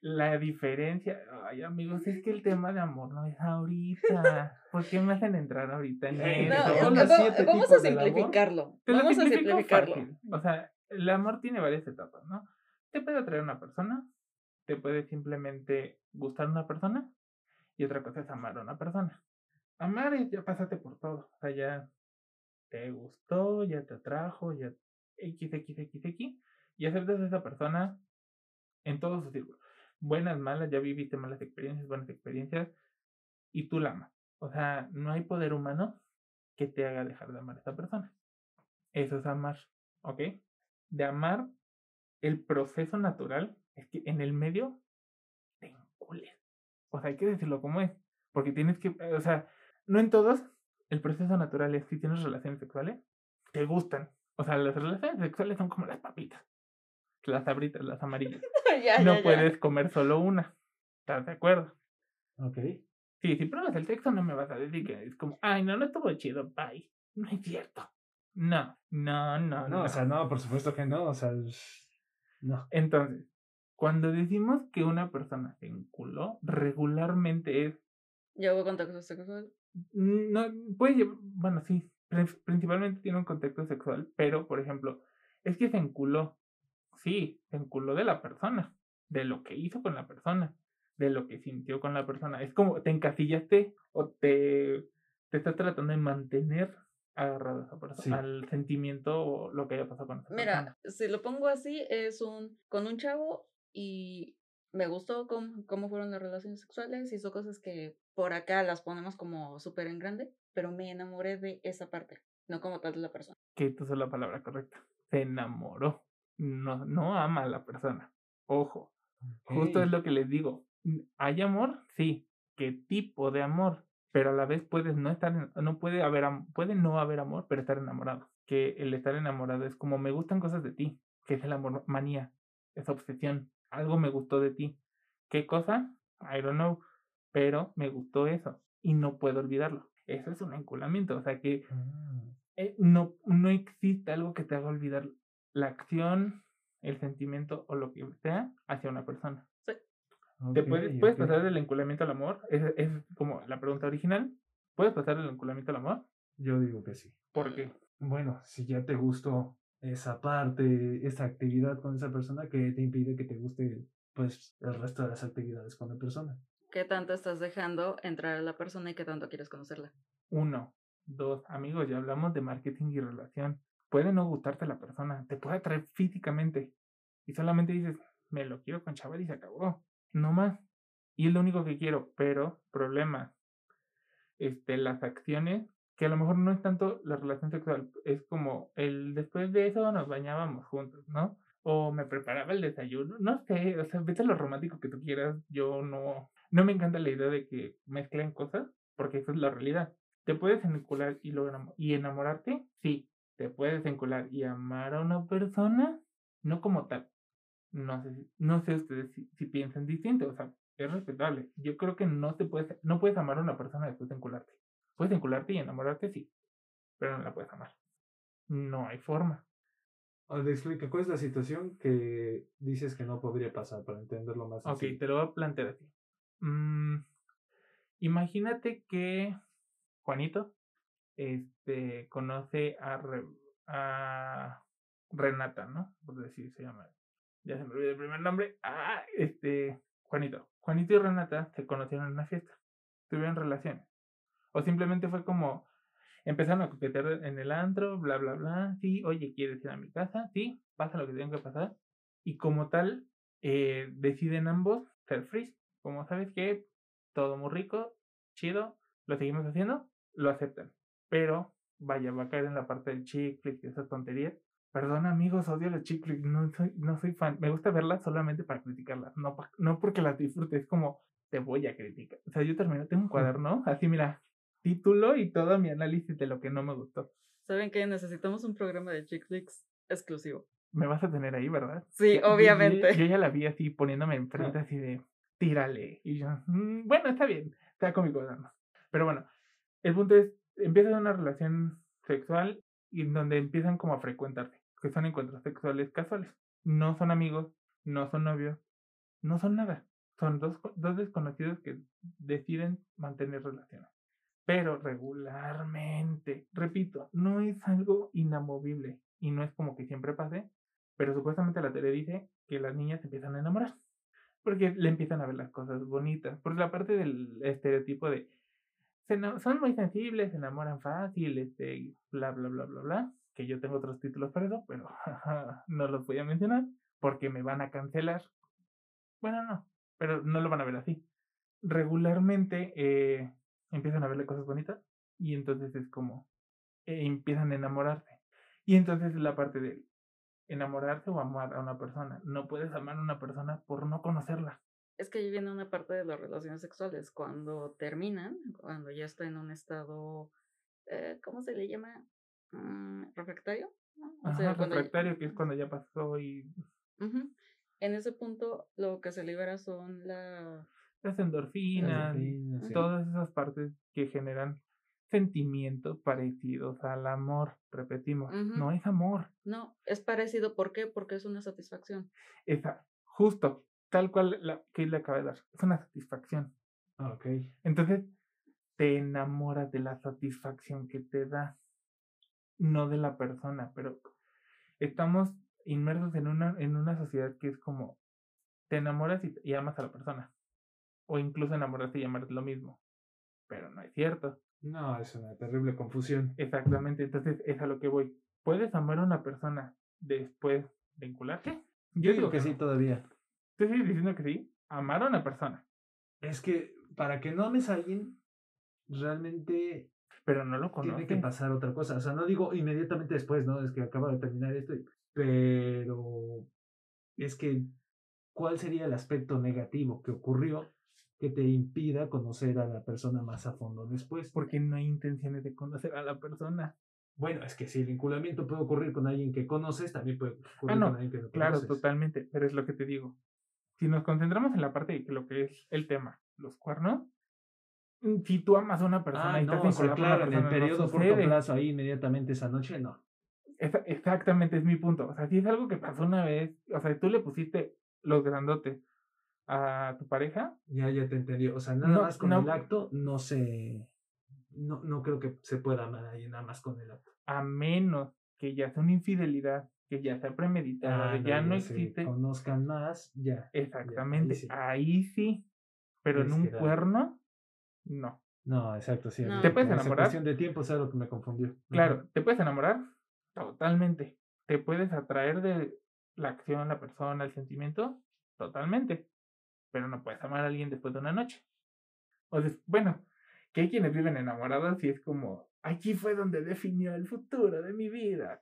la diferencia. Ay, amigos, es que el tema de amor no es ahorita. ¿Por qué me hacen entrar ahorita en Eh, No, siete vamos a simplificarlo. Te Vamos a simplificarlo. fácil. O sea, el amor tiene varias etapas, ¿no? Te puede atraer una persona, te puede simplemente gustar una persona, y otra cosa es amar a una persona. Amar es ya pásate por todo. O sea, ya te gustó, ya te atrajo, ya XXXX, y aceptas a esa persona en todo su círculo. Buenas, malas, ya viviste malas experiencias, buenas experiencias, y tú la amas. O sea, no hay poder humano que te haga dejar de amar a esa persona. Eso es amar, ¿ok? De amar, el proceso natural es que en el medio te encules. O sea, hay que decirlo como es. Porque tienes que, eh, o sea, no en todos, el proceso natural es si tienes relaciones sexuales, te gustan. O sea, las relaciones sexuales son como las papitas, las sabritas, las amarillas. Ya, No ya, ya. puedes comer solo una. ¿Estás de acuerdo? Ok. Sí, si pruebas el texto no me vas a decir que es como, ay, no, no estuvo chido, bye. No es cierto. No, no, no, No, no. o sea, no, por supuesto que no. O sea, es- no. Entonces, cuando decimos que una persona se enculó, regularmente es, ¿Ya hubo contacto sexual? no, puede llevar, bueno, sí, prin- principalmente tiene un contexto sexual, pero, por ejemplo, es que se enculó. Sí, se enculó de la persona, de lo que hizo con la persona, de lo que sintió con la persona. Es como te encasillaste o te, te estás tratando de mantener agarrado a esa persona, Sí. al sentimiento o lo que haya pasado con esa Mira, persona. si lo pongo así, es un con un chavo y me gustó cómo, cómo fueron las relaciones sexuales, hizo cosas que por acá las ponemos como súper en grande, pero me enamoré de esa parte, no como tal de la persona. que tú la palabra correcta. Se enamoró. No, no ama a la persona. Ojo. Justo es lo que les digo. ¿Hay amor? Sí. ¿Qué tipo de amor? Pero a la vez puedes no estar, no puede haber, puede no haber amor, pero estar enamorado. Que el estar enamorado es como me gustan cosas de ti, que es el amor manía, es obsesión. Algo me gustó de ti. ¿Qué cosa? I don't know. Pero me gustó eso y no puedo olvidarlo. Eso es un enculamiento. O sea que Ah, eh, no, no existe algo que te haga olvidar la acción, el sentimiento o lo que sea hacia una persona. Te ok, puedes, pasar del enculamiento al amor, es, es como la pregunta original. ¿Puedes pasar del enculamiento al amor? Yo digo que sí. ¿Por qué? Bueno, si ya te gustó esa parte, esa actividad con esa persona, que te impide que te guste pues el resto de las actividades con la persona? ¿Qué tanto estás dejando entrar a la persona y qué tanto quieres conocerla? Uno, dos, amigos, ya hablamos de marketing y relación. Puede no gustarte la persona, te puede atraer físicamente y solamente dices, me lo quiero con chaval y se acabó, no más. Y es lo único que quiero, pero problema, este, las acciones, que a lo mejor no es tanto la relación sexual, es como el después de eso nos bañábamos juntos, ¿no? O me preparaba el desayuno, no sé, o sea, vete lo romántico que tú quieras, yo no, no me encanta la idea de que mezclen cosas, porque eso es la realidad. ¿Te puedes encular y, y enamorarte? Sí. ¿Te puedes encular y amar a una persona? No como tal. No sé, no sé ustedes si, si piensan distinto, o sea, es respetable. Yo creo que no te puedes, no puedes amar a una persona después de encularte. Puedes encularte y enamorarte, sí, pero no la puedes amar. No hay forma. Te explica, ¿cuál es la situación que dices que no podría pasar para entenderlo más? Ok, te lo voy a plantear así. Mm, imagínate que Juanito este, conoce a, Re- a Renata, ¿no? Por decir, se llama. Ya se me olvidó el primer nombre. Ah, este, Juanito. Juanito y Renata se conocieron en una fiesta. Tuvieron relaciones. O simplemente fue como, empezaron a coquetear en el antro, bla, bla, bla. Sí, oye, ¿quieres ir a mi casa? Sí, pasa lo que tenga que pasar. Y como tal, eh, deciden ambos ser free. Como sabes que todo muy rico, chido, lo seguimos haciendo, lo aceptan. Pero vaya, va a caer en la parte del chick flick y esas tonterías. Perdón, amigos, odio los chick flick, no soy, no soy fan. Me gusta verlas solamente para criticarlas, no, pa- no porque las disfrute, es como, te voy a criticar. O sea, yo terminé, tengo un cuaderno, así mira, título y todo mi análisis de lo que no me gustó. ¿Saben qué? Necesitamos un programa de chick flicks exclusivo. Me vas a tener ahí, ¿verdad? Sí, Yo- yo- obviamente. Yo, ya la vi así poniéndome enfrente así de tírale. Y yo, "Mm, bueno, está bien, está con mi cuaderno. Pero bueno, el punto es, empieza una relación sexual y donde empiezan como a frecuentarse, que son encuentros sexuales casuales. No son amigos, no son novios, no son nada. Son dos, dos desconocidos que deciden mantener relaciones. Pero regularmente, repito, no es algo inamovible y no es como que siempre pase, pero supuestamente la teoría dice que las niñas empiezan a enamorar. Porque le empiezan a ver las cosas bonitas. Por la parte del estereotipo de se son muy sensibles, se enamoran fácil, este, bla, bla, bla, bla, bla. Que yo tengo otros títulos para eso, pero no los voy a mencionar porque me van a cancelar. Bueno, no, pero no lo van a ver así. Regularmente eh, empiezan a verle cosas bonitas y entonces es como eh, empiezan a enamorarse. Y entonces es la parte de enamorarse o amar a una persona. No puedes amar a una persona por no conocerla. Es que ahí viene una parte de las relaciones sexuales. Cuando terminan, cuando ya está en un estado, eh, ¿cómo se le llama? Mm, refractario. ¿no? O Ajá, sea, cuando ya- refractario, que es cuando ya pasó y Ujú. En ese punto, lo que se libera son la... las endorfinas, endorfinas, sí. todas esas partes que generan sentimientos parecidos al amor. Repetimos, no es amor. No, es parecido. ¿Por qué? Porque es una satisfacción. Esa, justo, tal cual la que le acaba de dar. Es una satisfacción. Ah, ok. Entonces, te enamoras de la satisfacción que te da, no de la persona, pero estamos inmersos en una, en una sociedad que es como, te enamoras y, y amas a la persona, o incluso enamorarte y amarte lo mismo, pero no es cierto, No, es una terrible confusión. exactamente, entonces es a lo que voy, ¿puedes amar a una persona después de vincularte? Yo digo que sí no. todavía. ¿Tú sigues diciendo que sí? Amar a una persona, Es que para que no ames a alguien, realmente pero no lo conoces. tiene que pasar otra cosa. O sea, no digo inmediatamente después, ¿no? Es que acaba de terminar esto, y- pero es que, ¿cuál sería el aspecto negativo que ocurrió que te impida conocer a la persona más a fondo después? porque no hay intenciones de conocer a la persona. Bueno, es que si el vinculamiento puede ocurrir con alguien que conoces, también puede ocurrir Ah, no, con alguien que no Claro, conoces. totalmente, pero es lo que te digo. Si nos concentramos en la parte de lo que es el tema, los cuernos, mm, si tú amas a una persona Ah, y estás no, o sea, claro, en el persona, no periodo corto plazo, ahí inmediatamente esa noche, no. Esa- exactamente, es mi punto. O sea, si es algo que pasó una vez, o sea, tú le pusiste los grandotes a tu pareja, Ya, ya te entendí. O sea, nada No, más con no. el acto no se. No, no creo que se pueda amar a alguien nada más con el acto. a menos que ya sea una infidelidad, que ya sea premeditada, Ah, ya no existe. conozcan más, ya. Exactamente, sí. ahí sí. Pero en un que cuerno, no. No, exacto, sí. ¿Te puedes enamorar? cuestión de tiempo, es algo que me confundió. Claro, ¿te puedes enamorar? Totalmente. ¿Te puedes atraer de la acción, la persona, el sentimiento? Totalmente. Pero no puedes amar a alguien después de una noche. O sea, bueno, que hay quienes viven enamorados y es como, aquí fue donde definió el futuro de mi vida.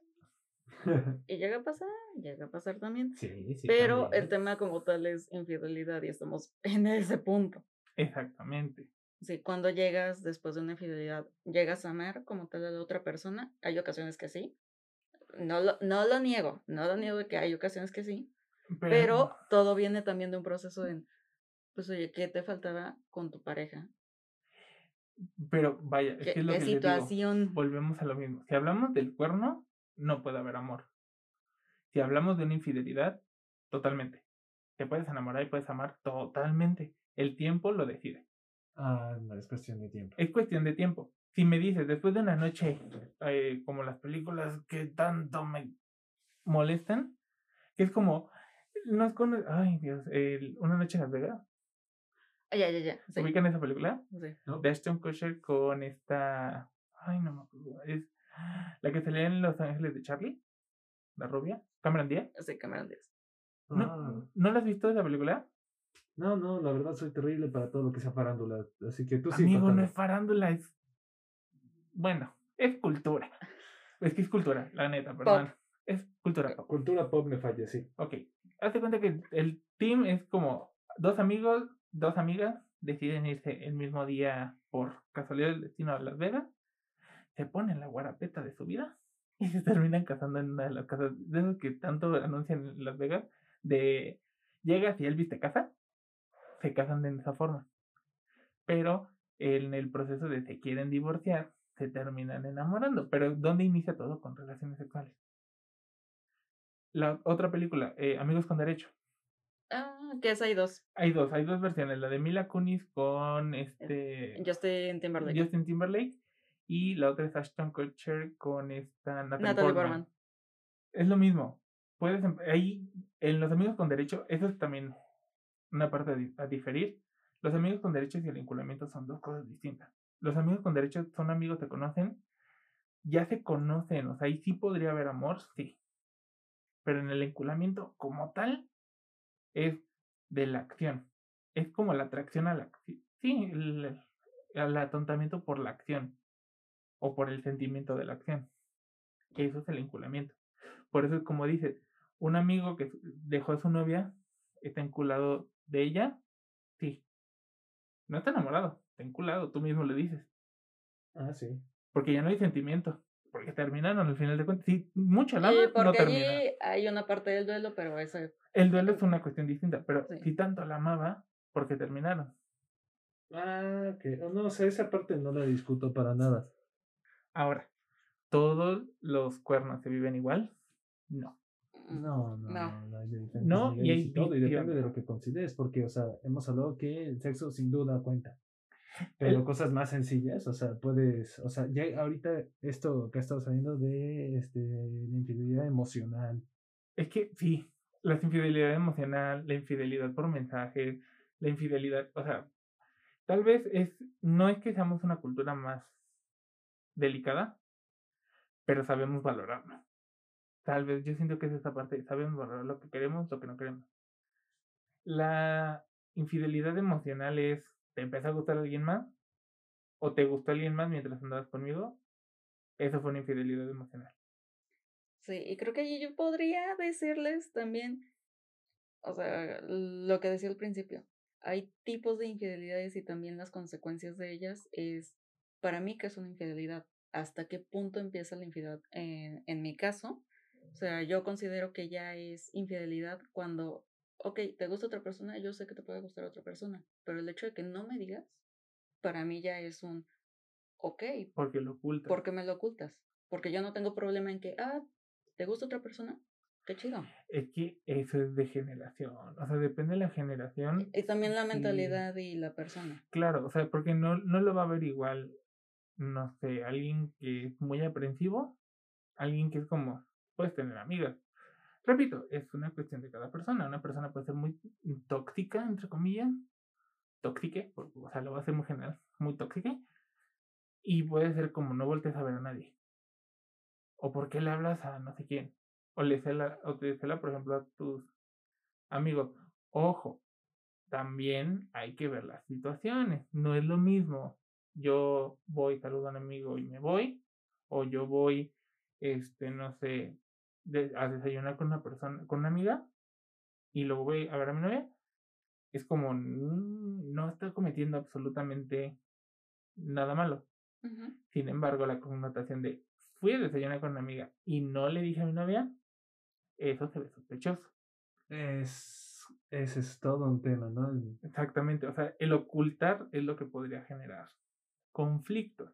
Y llega a pasar, llega a pasar también. sí, sí. Pero también. el tema como tal es infidelidad y estamos en ese punto. Exactamente. Sí, cuando llegas después de una infidelidad, llegas a amar como tal a la otra persona. Hay ocasiones que sí. No lo, no lo niego, no lo niego de que hay ocasiones que sí. Pero todo viene también de un proceso en, pues oye, ¿qué te faltaba con tu pareja? pero vaya, es ¿Qué, que es lo que digo. situación? Volvemos a lo mismo. Si hablamos del cuerno, no puede haber amor. Si hablamos de una infidelidad, totalmente. Te puedes enamorar y puedes amar totalmente. El tiempo lo decide. Ah, no, es cuestión de tiempo. Es cuestión de tiempo. Si me dices, después de una noche, eh, como las películas que tanto me molestan, que es como, nos cono ay Dios, el- una noche en Las Vegas, Ah, ya, ya, ya. Sí, ¿ubican esa película? sí. ¿no? de Ashton Kutcher con esta. Ay, no me acuerdo. Es la que salía en Los Ángeles de Charlie. La rubia. Cameron Díaz. Sí, Cameron Díaz. ¿No, Ah, ¿No la has visto esa película? no, no, la verdad soy terrible para todo lo que sea farándula. Así que tú sí. Amigo, no es farándula, es. Bueno, Es cultura. Es que es cultura, la neta, perdón. Es cultura pop. Cultura pop me falla, sí. Ok. Hazte cuenta que el team es como dos amigos, dos amigas deciden irse el mismo día por casualidad del destino a Las Vegas, se ponen la guarapeta de su vida y se terminan casando en una de las casas de esos que tanto anuncian en Las Vegas, de llegas y él viste casa, se casan de esa forma. Pero en el proceso de se quieren divorciar, se terminan enamorando. Pero ¿dónde inicia todo? Con relaciones sexuales. La otra película, eh, Amigos con Derecho. Ah, que es hay dos. Hay dos, hay dos versiones, la de Mila Kunis con este Justin Timberlake. Justin Timberlake y la otra es Ashton Kutcher con esta Natalie, Natalie Portman. Es lo mismo. Puedes em- ahí en los amigos con derecho, eso es también una parte a, di- a diferir. Los amigos con derechos y el vinculamiento son dos cosas distintas. Los amigos con derechos son amigos, se conocen, ya se conocen, o sea, ahí sí podría haber amor, sí. Pero en el vinculamiento como tal es de la acción. Es como la atracción a la acción. Sí, el, el atontamiento por la acción o por el sentimiento de la acción. Eso es el vinculamiento. Por eso es como dices, un amigo que dejó a su novia está enculado de ella, sí. No está enamorado, está enculado, tú mismo le dices. Ah, sí. Porque ya no hay sentimiento. Porque terminaron al final de cuentas. Sí, mucho la Sí, no porque termina. allí hay una parte del duelo, pero eso El duelo es una cuestión distinta, pero Sí. si tanto la amaba, porque terminaron. Ah, que no, o sea, esa parte no la discuto para nada. Ahora, ¿todos los cuernos se viven igual? No. mm, No, no, No. no, no hay de No, y hay todo, y depende de lo que consideres, porque, o sea, hemos hablado que el sexo sin duda cuenta. Pero El- cosas más sencillas, o sea, puedes, o sea, ya ahorita esto que ha estado saliendo de este, la infidelidad emocional, Es que sí, la infidelidad emocional, la infidelidad por mensajes, la infidelidad, o sea, tal vez es, no es que seamos una cultura más delicada, pero sabemos valorarlo. Tal vez yo siento que es esa parte, sabemos valorar lo que queremos, lo que no queremos. La infidelidad emocional es, ¿te empezó a gustar alguien más? ¿O te gustó alguien más mientras andabas conmigo? Eso fue una infidelidad emocional. Sí, y creo que allí yo podría decirles también, o sea, lo que decía al principio, hay tipos de infidelidades y también las consecuencias de ellas es, para mí, que es una infidelidad. ¿Hasta qué punto empieza la infidelidad? En, en mi caso, o sea, yo considero que ya es infidelidad cuando, ok, te gusta otra persona, yo sé que te puede gustar otra persona, pero el hecho de que no me digas, para mí ya es un, ok, Porque lo ocultas. ¿por qué me lo ocultas? Porque yo no tengo problema en que, ah, ¿te gusta otra persona? Qué chido. Es que eso es de generación. O sea, depende de la generación. Y también la mentalidad y la persona. Claro, o sea, porque no, no lo va a ver igual, no sé, alguien que es muy aprensivo, alguien que es como, puedes tener amigas. Repito, es una cuestión de cada persona. Una persona puede ser muy tóxica, entre comillas, tóxica, o sea, lo va a ser muy general, muy tóxica, y puede ser como no voltees a ver a nadie. O por qué le hablas a no sé quién. O le cela, o te cela, por ejemplo, a tus amigos. Ojo, también hay que ver las situaciones. No es lo mismo. Yo voy, saludo a un amigo y me voy. O yo voy, este, no sé, de- a desayunar con una persona, con una amiga. Y luego voy a ver a mi novia. Es como, mm, no está cometiendo absolutamente nada malo. Sin embargo, la connotación de fui a desayunar con una amiga y no le dije a mi novia, eso se ve sospechoso. es, ese es todo un tema, ¿no? Exactamente, o sea, el ocultar es lo que podría generar conflictos.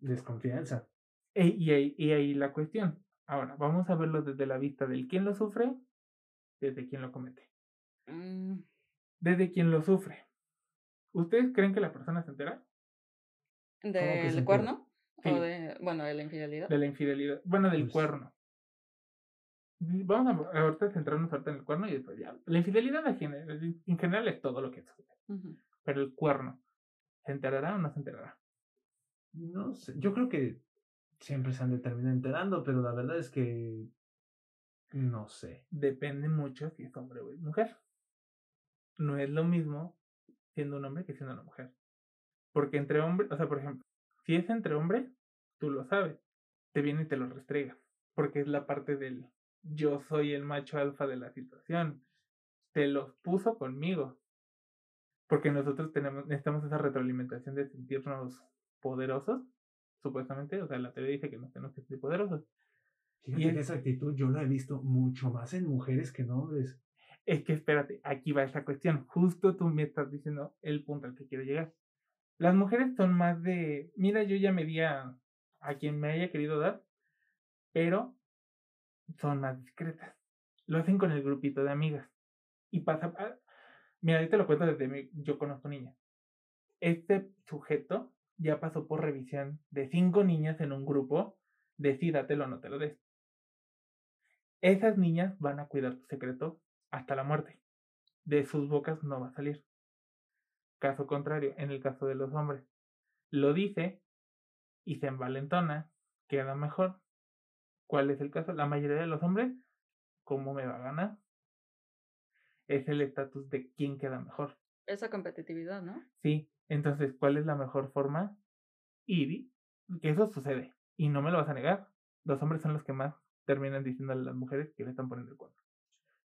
Desconfianza. E- y, ahí, y ahí la cuestión. Ahora, vamos a verlo desde la vista del quién lo sufre, desde quién lo comete. Mm, Desde quién lo sufre. ¿Ustedes creen que la persona se entera ¿Del cuerno? Sí. O de, bueno, de la infidelidad. de la infidelidad? Bueno, del Pues- cuerno. Y Vamos a ahorita centrarnos ahorita en el cuerno y después ya. La infidelidad en general, en general es todo lo que sucede. Pero el cuerno, ¿se enterará o no se enterará? No sé, yo creo que siempre se han de terminar enterando, pero la verdad es que no sé. depende mucho si es hombre o mujer. No es lo mismo siendo un hombre que siendo una mujer. Porque entre hombres, o sea, por ejemplo, si es entre hombres, tú lo sabes, te viene y te lo restrega, porque es la parte del yo soy el macho alfa de la situación. Te los puso conmigo. Porque nosotros tenemos, necesitamos esa retroalimentación de sentirnos poderosos, supuestamente. O sea, la teoría dice que nos tenemos que sentir poderosos. Fíjate que esa actitud yo la he visto mucho más en mujeres que en hombres. Es que espérate, aquí va esa cuestión. Justo tú me estás diciendo el punto al que quiero llegar. Las mujeres son más de, mira, yo ya me di a, a quien me haya querido dar, pero son más discretas. Lo hacen con el grupito de amigas. Y pasa, ah, mira, ahorita lo cuento desde mi, yo conozco niñas. Este sujeto ya pasó por revisión de cinco niñas en un grupo, decídatelo o no te lo des. Esas niñas van a cuidar tu secreto hasta la muerte. De sus bocas no va a salir. Caso contrario, en el caso de los hombres, lo dice y se envalentona, queda mejor, ¿Cuál es el caso? La mayoría de los hombres, ¿cómo me va a ganar? Es el estatus de quién queda mejor. Esa competitividad, ¿no? Sí, entonces, ¿cuál es la mejor forma? Y que eso sucede. Y no me lo vas a negar. Los hombres son los que más terminan diciendo a las mujeres que le están poniendo el cuerno.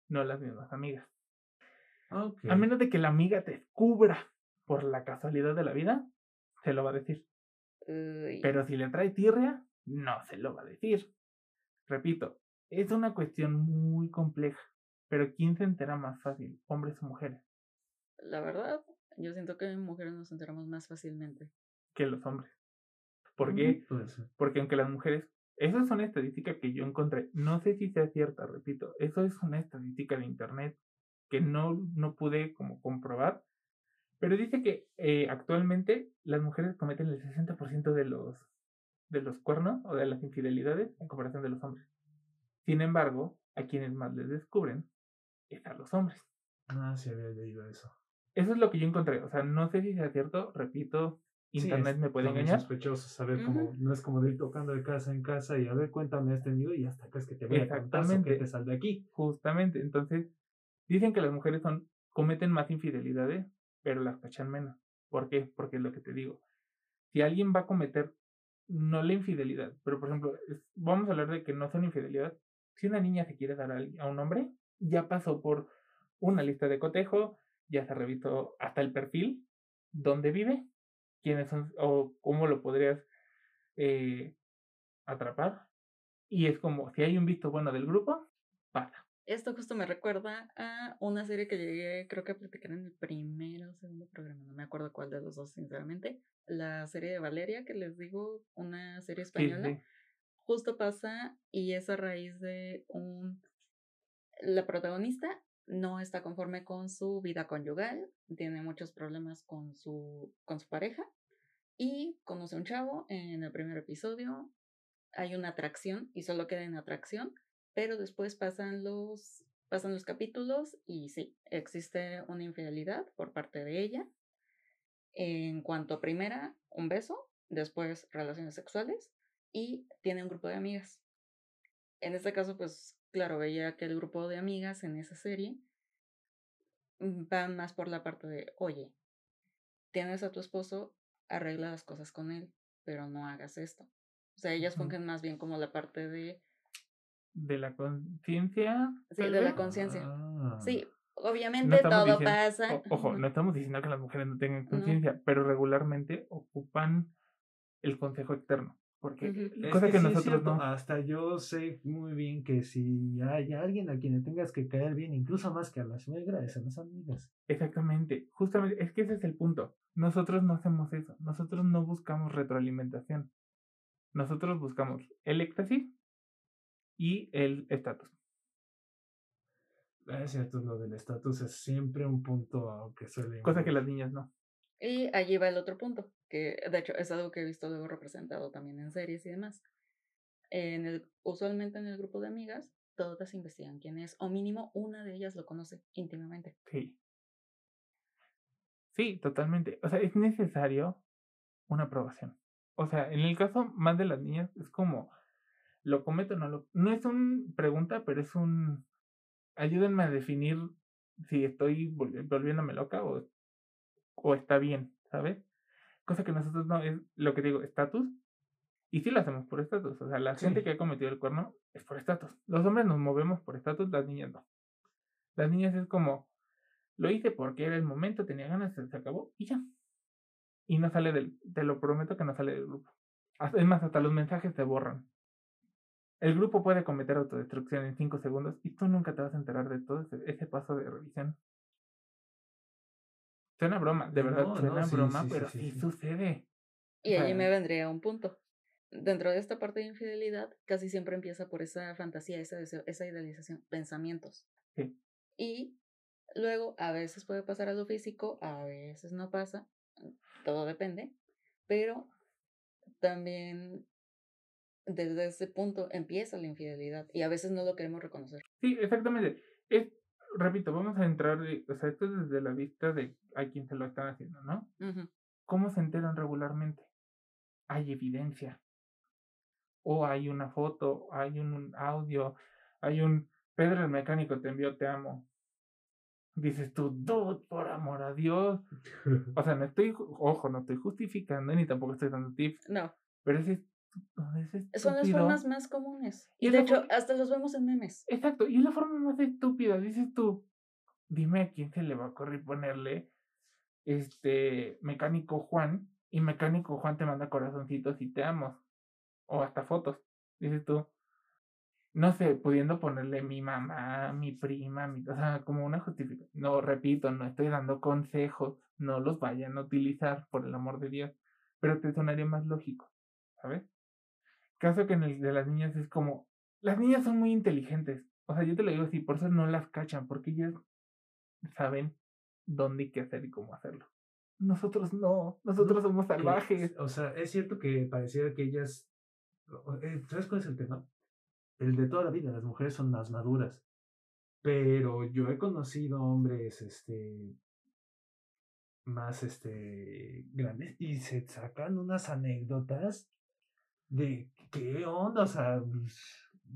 No las mismas amigas. A menos de que la amiga te descubra por la casualidad de la vida, se lo va a decir. Pero si le trae tirria, no se lo va a decir. Repito, es una cuestión muy compleja, pero ¿quién se entera más fácil, hombres o mujeres? La verdad, yo siento que mujeres nos enteramos más fácilmente. Que los hombres. ¿Por qué? Porque aunque las mujeres, esa es una estadística que yo encontré, no sé si sea cierta, repito, eso es una estadística de internet que no, no pude como comprobar, pero dice que eh, actualmente las mujeres cometen el 60% de los de los cuernos o de las infidelidades en comparación de los hombres. Sin embargo, a quienes más les descubren es a los hombres. Ah, sí había leído eso. Eso es lo que yo encontré. O sea, no sé si sea cierto, repito, internet me puede engañar. sospechoso saber cómo, no es como de ir tocando de casa en casa y a ver, cuéntame, has tenido y hasta crees que te voy a contar que te sal de aquí. Justamente, entonces, dicen que las mujeres son, cometen más infidelidades, pero las cachan menos. ¿Por qué? Porque es lo que te digo. Si alguien va a cometer no la infidelidad, pero por ejemplo, vamos a hablar de que no son infidelidad. Si una niña se quiere dar a, un hombre, ya pasó por una lista de cotejo, ya se revisó hasta el perfil, dónde vive, quiénes son o cómo lo podrías eh, atrapar. Y es como, si hay un visto bueno del grupo, pasa. Esto justo me recuerda a una serie que llegué, creo que a platicar en el primero o segundo programa, no me acuerdo cuál de los dos, sinceramente. La serie de Valeria, que les digo, una serie española, justo pasa y es a raíz de un... La protagonista no está conforme con su vida conyugal, tiene muchos problemas con su, con su pareja y conoce un chavo en el primer episodio. Hay una atracción y solo queda en atracción pero después pasan los, pasan los capítulos y sí, existe una infidelidad por parte de ella. En cuanto a primera, un beso, después relaciones sexuales y tiene un grupo de amigas. En este caso, pues claro, veía que el grupo de amigas en esa serie mm, van más por la parte de, oye, tienes a tu esposo, arregla las cosas con él, pero no hagas esto. O sea, ellas fungen más bien como la parte de, de la conciencia. Sí, de la conciencia. Sí, ah. obviamente todo pasa. ojo, no estamos diciendo que las mujeres no tengan conciencia, pero regularmente ocupan el consejo externo. Porque cosa que, nosotros no. Hasta yo sé muy bien que si hay alguien a quien le tengas que caer bien, incluso más que a la suegra, es a las amigas. Exactamente, justamente, es que ese es el punto. Nosotros no hacemos eso, nosotros no buscamos retroalimentación. Nosotros buscamos el éxtasis y el estatus. Es cierto, lo del estatus es siempre un punto que suele... Cosa que las niñas no. Y allí va el otro punto, que de hecho es algo que he visto luego representado también en series y demás. En el, usualmente en el grupo de amigas, todas investigan quién es, o mínimo una de ellas lo conoce íntimamente. Sí. Sí, totalmente. O sea, es necesario una aprobación. O sea, en el caso más de las niñas, es como, ¿Lo cometo o no lo.? No es una pregunta, pero es un. Ayúdenme a definir si estoy volviéndome loca o, o está bien, ¿sabes? Cosa que nosotros no es lo que digo, estatus. Y sí lo hacemos por estatus. O sea, la gente que ha cometido el cuerno es por estatus. Los hombres nos movemos por estatus, las niñas no. Las niñas es como, lo hice porque era el momento, tenía ganas, se acabó y ya. Y no sale del, te lo prometo que no sale del grupo. Es más, hasta los mensajes se borran. El grupo puede cometer autodestrucción en 5 segundos y tú nunca te vas a enterar de todo ese, ese paso de revisión. Suena broma, de verdad, No, no, suena sí, broma, sí, pero sí, sucede. Y allí me vendría un punto. Dentro de esta parte de infidelidad, casi siempre empieza por esa fantasía, ese deseo, esa idealización, pensamientos. Sí. Y luego a veces puede pasar a lo físico, a veces no pasa, todo depende, pero también desde ese punto empieza la infidelidad y a veces no lo queremos reconocer. Sí, exactamente. Es, repito, vamos a entrar, de, o sea, esto es desde la vista de a quien se lo están haciendo, ¿no? ¿Cómo se enteran regularmente? Hay evidencia. O hay una foto, hay un audio, hay un Pedro el mecánico te envió te amo. Dices tú, dude, por amor a Dios. O sea, no estoy, ojo, no estoy justificando ni tampoco estoy dando tips, No, pero es son las formas más comunes. Y de hecho, hasta los vemos en memes. Exacto, y es la forma más estúpida, dices tú, dime a quién se le va a ocurrir ponerle este mecánico Juan y mecánico Juan te manda corazoncitos y te amo. O hasta fotos, dices tú. No sé, pudiendo ponerle mi mamá, mi prima, mi, o sea, como una justificación. No, repito, no estoy dando consejos, no los vayan a utilizar, por el amor de Dios, pero te sonaría más lógico, ¿sabes? Caso que en el de las niñas es como, las niñas son muy inteligentes. O sea, yo te lo digo así, por eso no las cachan, porque ellas saben dónde y qué hacer y cómo hacerlo. Nosotros no, nosotros somos Eh, salvajes. o sea, es cierto que pareciera que ellas. eh, ¿Sabes cuál es el tema? El de toda la vida, las mujeres son más maduras. Pero yo he conocido hombres, este. Más, este. Grandes y se sacan unas anécdotas de qué onda, o sea.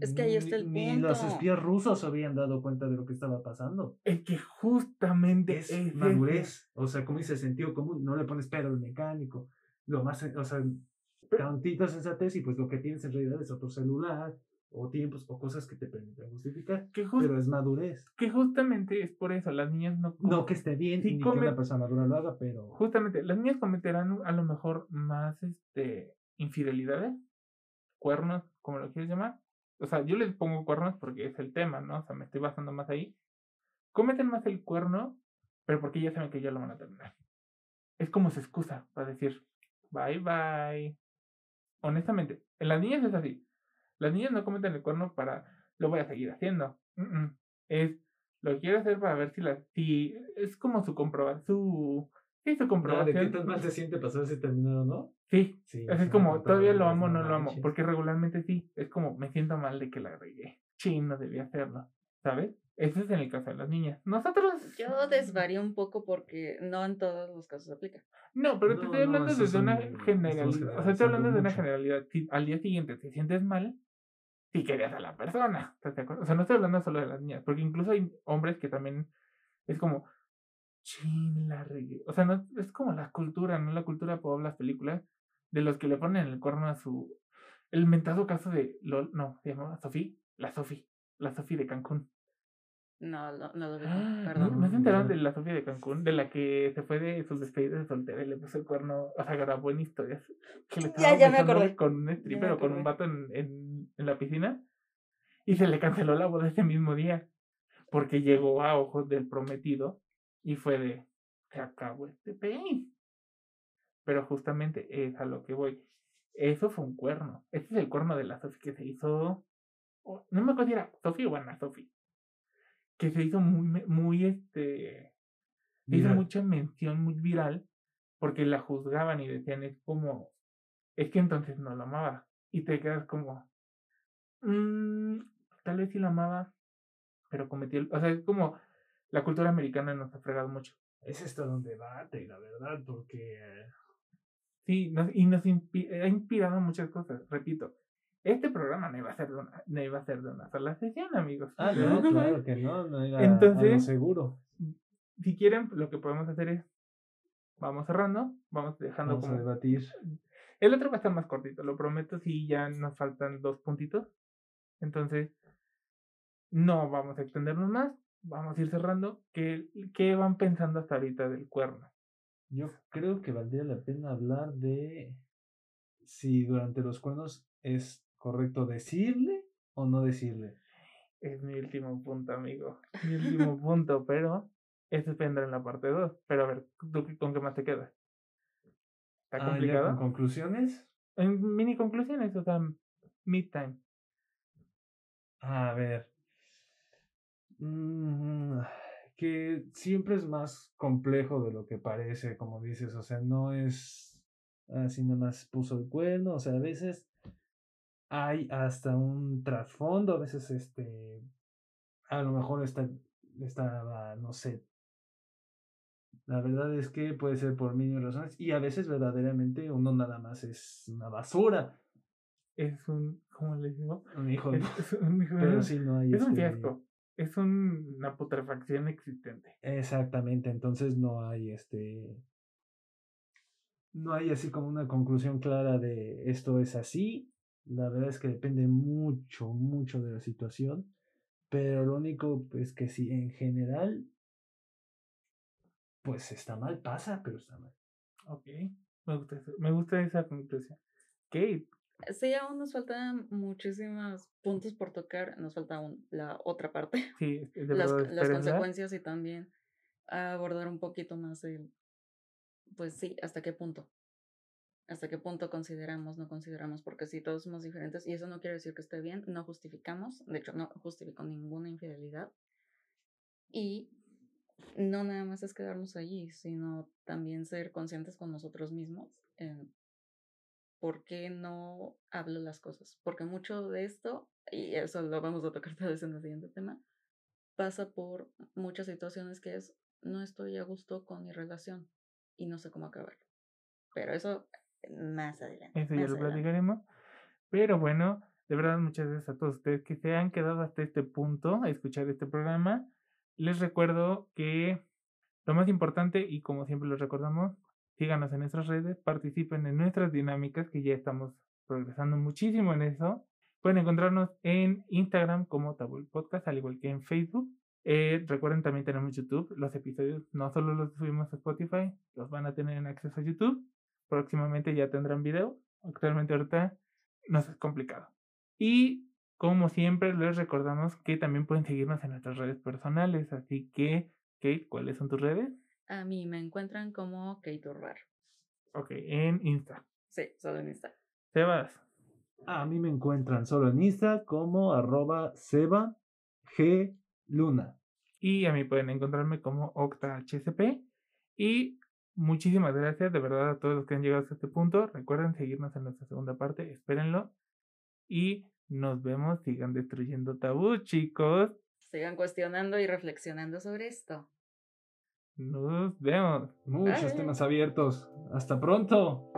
Es que ahí está el ni- Ni los espías rusos se habían dado cuenta de lo que estaba pasando. Es que justamente Es madurez. O sea, como dice sentido común, no le pones pero al mecánico. Lo más, o sea, tantita sensatez y pues lo que tienes en realidad es otro celular o tiempos o cosas que te permiten justificar. que, Pero es madurez. que justamente es por eso, las niñas no... No que esté bien Sí ni que una persona madura lo haga, pero Justamente, las niñas cometerán a lo mejor más este infidelidades, cuernos, como lo quieres llamar. O sea, yo les pongo cuernos porque es el tema, ¿no? O sea, me estoy basando más ahí. Cometen más el cuerno, pero porque ya saben que ya lo van a terminar. Es como su excusa para decir, bye bye. Honestamente, en las niñas es así. Las niñas no cometen el cuerno para, lo voy a seguir haciendo. Mm, mm. Es, lo quiero hacer para ver si la, si, es como su comprobar, su, sí, su Ah, ¿de comprobación. qué tan mal se siente pasar ese terminado, no? Sí, Sí. así es como, todavía lo amo o no lo amo, manches. porque regularmente sí, es como, me siento mal de que la regué. Chin, no debía hacerlo, ¿sabes? Ese es en el caso de las niñas. Nosotros, Yo desvarío un poco porque no en todos los casos aplica. no, pero te No, estoy no, hablando esos desde una generalidad, o sea, estoy hablando de una generalidad. Si al día siguiente te sientes mal, si querías a la persona. O sea, no estoy hablando solo de las niñas, porque incluso hay hombres que también es como, chin, la regué. O sea, no, es como la cultura, ¿no? La cultura pop, las películas, de los que le ponen el cuerno a su. El mentado caso de. Lol, no, se llamaba Sofía. La Sofi. La Sofi de Cancún. No, no, no lo veo. Ah, ¿No, Perdón. ¿no se enteraron de la Sofía de Cancún? De la que se fue de sus despedidas de soltera y le puso el cuerno. O sea, grabó en historias. Que le Ya, ya me acordé. Con un stripper o con un vato en, en, en la piscina. Y se le canceló la boda ese mismo día. Porque llegó a ojos del prometido y fue de. Se acabó este pay. Pero justamente es a lo que voy. Eso fue un cuerno. Este es el cuerno de la Sofi que se hizo. No me acuerdo si era Sofi o Ana Sofi. Que se hizo muy, muy este. Se hizo mucha mención, muy viral. Porque la juzgaban y decían, es como. Es que entonces no la amaba. Y te quedas como. "Mm, tal vez sí la amaba. Pero cometió. O sea, es como. La cultura americana nos ha fregado mucho. Es esto un debate, la verdad, porque eh, Sí, nos- y nos ha inspirado muchas cosas. Repito, este programa no iba a ser de una, no iba a ser de una sola sesión, amigos. Ah, no, claro que no, no era Entonces- a lo seguro. Si quieren, lo que podemos hacer es, vamos cerrando, vamos dejando Vamos a como... debatir. El otro va a estar más cortito, lo prometo, si ya nos faltan dos puntitos. Entonces, no vamos a extendernos más, vamos a ir cerrando. ¿Qué, qué van pensando hasta ahorita del cuerno? Yo creo que valdría la pena hablar de si durante los cuernos es correcto decirle o no decirle. Es mi último punto, amigo. Mi último punto, pero eso vendrá en la parte 2. Pero a ver, ¿tú con qué más te quedas? ¿Está Ah, complicado? con conclusiones. En mini conclusiones, o sea, mid time. A ver. Mm, que siempre es más complejo de lo que parece, como dices. O sea, no es así nada más puso el cuerno. O sea, a veces hay hasta un trasfondo. A veces, este. A lo mejor está, estaba, no sé. La verdad es que puede ser por mil razones. Y a veces, verdaderamente, uno nada más es una basura. Es un, ¿cómo le digo? Un hijo de. Es, es un, Pero sí, no hay. es un este, fiasco. Es un- una putrefacción existente. Exactamente, entonces no hay este. No hay así como una conclusión clara de esto es así. La verdad es que depende mucho, mucho de la situación. Pero lo único es que sí, en general, pues está mal, pasa, pero está mal. Ok. Me gusta, eso- me gusta esa conclusión. Kate, Sí, aún nos faltan muchísimos puntos por tocar. Nos falta aún la otra parte, sí, de las, las consecuencias y también abordar un poquito más el, pues sí, hasta qué punto. Hasta qué punto consideramos, no consideramos, porque sí, todos somos diferentes y eso no quiere decir que esté bien, no justificamos, de hecho, no justifico ninguna infidelidad. Y no nada más es quedarnos allí, sino también ser conscientes con nosotros mismos en por qué no hablo las cosas. Porque mucho de esto, y eso lo vamos a tocar tal vez en el siguiente tema, pasa por muchas situaciones que es, no estoy a gusto con mi relación y no sé cómo acabarlo. Pero eso más adelante. Eso ya más lo adelante. platicaremos. Pero bueno, de verdad, muchas gracias a todos ustedes que se han quedado hasta este punto a escuchar este programa. Les recuerdo que lo más importante, y como siempre les recordamos, síganos en nuestras redes, participen en nuestras dinámicas, que ya estamos progresando muchísimo en eso. Pueden encontrarnos en Instagram como Tabul Podcast, al igual que en Facebook. Eh, recuerden, también tenemos YouTube. Los episodios no solo los subimos a Spotify, los van a tener en acceso a YouTube. Próximamente ya tendrán video. Actualmente ahorita nos es complicado. Y como siempre les recordamos que también pueden seguirnos en nuestras redes personales. Así que, Kate, ¿cuáles son tus redes? A mí me encuentran como Kate Urbar. Ok, en Insta. Sí, solo en Insta. Sebas. A mí me encuentran solo en Insta como arroba Seba G Luna. Y a mí pueden encontrarme como OctaHCP. Y muchísimas gracias de verdad a todos los que han llegado hasta este punto. Recuerden seguirnos en nuestra segunda parte. Espérenlo. Y nos vemos. Sigan destruyendo tabú, chicos. Sigan cuestionando y reflexionando sobre esto. Nos vemos. Muchos Bye. temas abiertos. Hasta pronto.